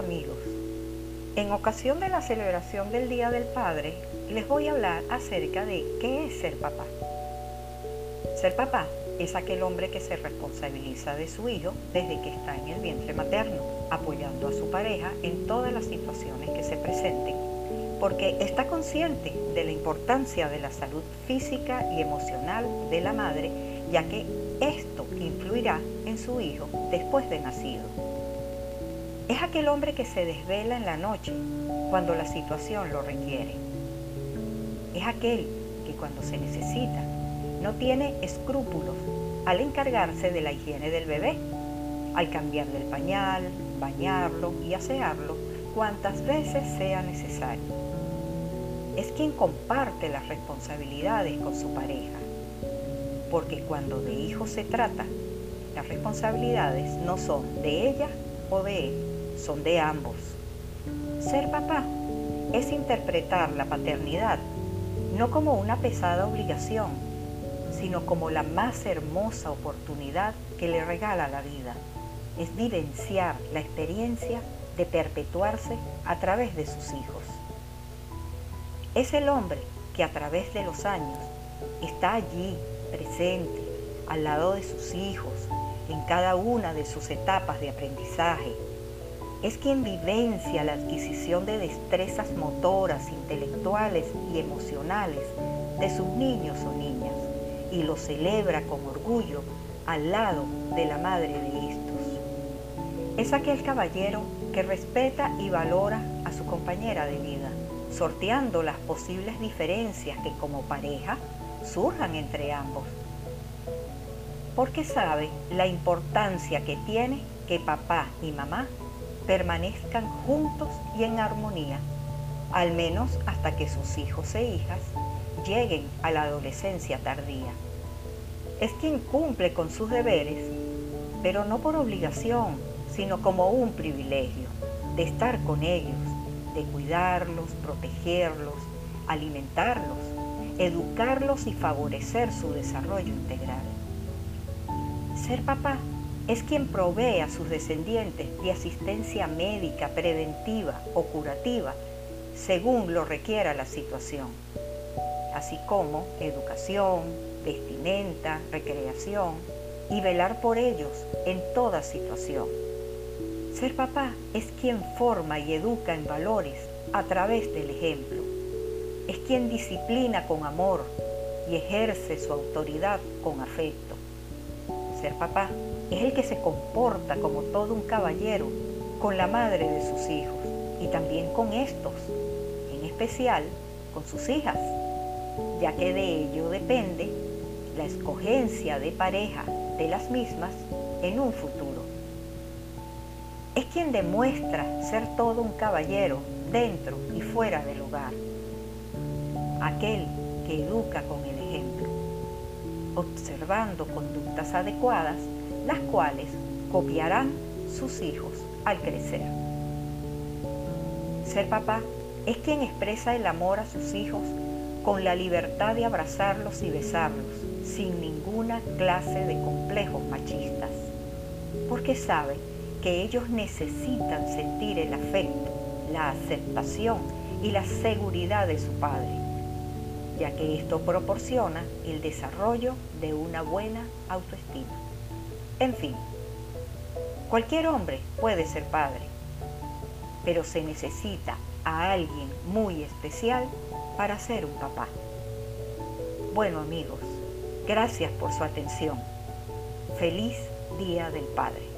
amigos, en ocasión de la celebración del Día del Padre, les voy a hablar acerca de qué es ser papá. Ser papá es aquel hombre que se responsabiliza de su hijo desde que está en el vientre materno, apoyando a su pareja en todas las situaciones que se presenten, porque está consciente de la importancia de la salud física y emocional de la madre, ya que esto influirá en su hijo después de nacido. Es aquel hombre que se desvela en la noche cuando la situación lo requiere. Es aquel que cuando se necesita no tiene escrúpulos al encargarse de la higiene del bebé, al cambiarle el pañal, bañarlo y asearlo cuantas veces sea necesario. Es quien comparte las responsabilidades con su pareja, porque cuando de hijos se trata, las responsabilidades no son de ella o de él, son de ambos. Ser papá es interpretar la paternidad no como una pesada obligación, sino como la más hermosa oportunidad que le regala la vida. Es vivenciar la experiencia de perpetuarse a través de sus hijos. Es el hombre que a través de los años está allí, presente, al lado de sus hijos, en cada una de sus etapas de aprendizaje. Es quien vivencia la adquisición de destrezas motoras, intelectuales y emocionales de sus niños o niñas y lo celebra con orgullo al lado de la madre de estos. Es aquel caballero que respeta y valora a su compañera de vida, sorteando las posibles diferencias que como pareja surjan entre ambos porque sabe la importancia que tiene que papá y mamá permanezcan juntos y en armonía, al menos hasta que sus hijos e hijas lleguen a la adolescencia tardía. Es quien cumple con sus deberes, pero no por obligación, sino como un privilegio de estar con ellos, de cuidarlos, protegerlos, alimentarlos, educarlos y favorecer su desarrollo integral. Ser papá es quien provee a sus descendientes de asistencia médica, preventiva o curativa, según lo requiera la situación, así como educación, vestimenta, recreación y velar por ellos en toda situación. Ser papá es quien forma y educa en valores a través del ejemplo. Es quien disciplina con amor y ejerce su autoridad con afecto ser papá es el que se comporta como todo un caballero con la madre de sus hijos y también con estos, en especial con sus hijas, ya que de ello depende la escogencia de pareja de las mismas en un futuro. Es quien demuestra ser todo un caballero dentro y fuera del hogar, aquel que educa con el ejemplo observando conductas adecuadas, las cuales copiarán sus hijos al crecer. Ser papá es quien expresa el amor a sus hijos con la libertad de abrazarlos y besarlos sin ninguna clase de complejos machistas, porque sabe que ellos necesitan sentir el afecto, la aceptación y la seguridad de su padre ya que esto proporciona el desarrollo de una buena autoestima. En fin, cualquier hombre puede ser padre, pero se necesita a alguien muy especial para ser un papá. Bueno amigos, gracias por su atención. Feliz Día del Padre.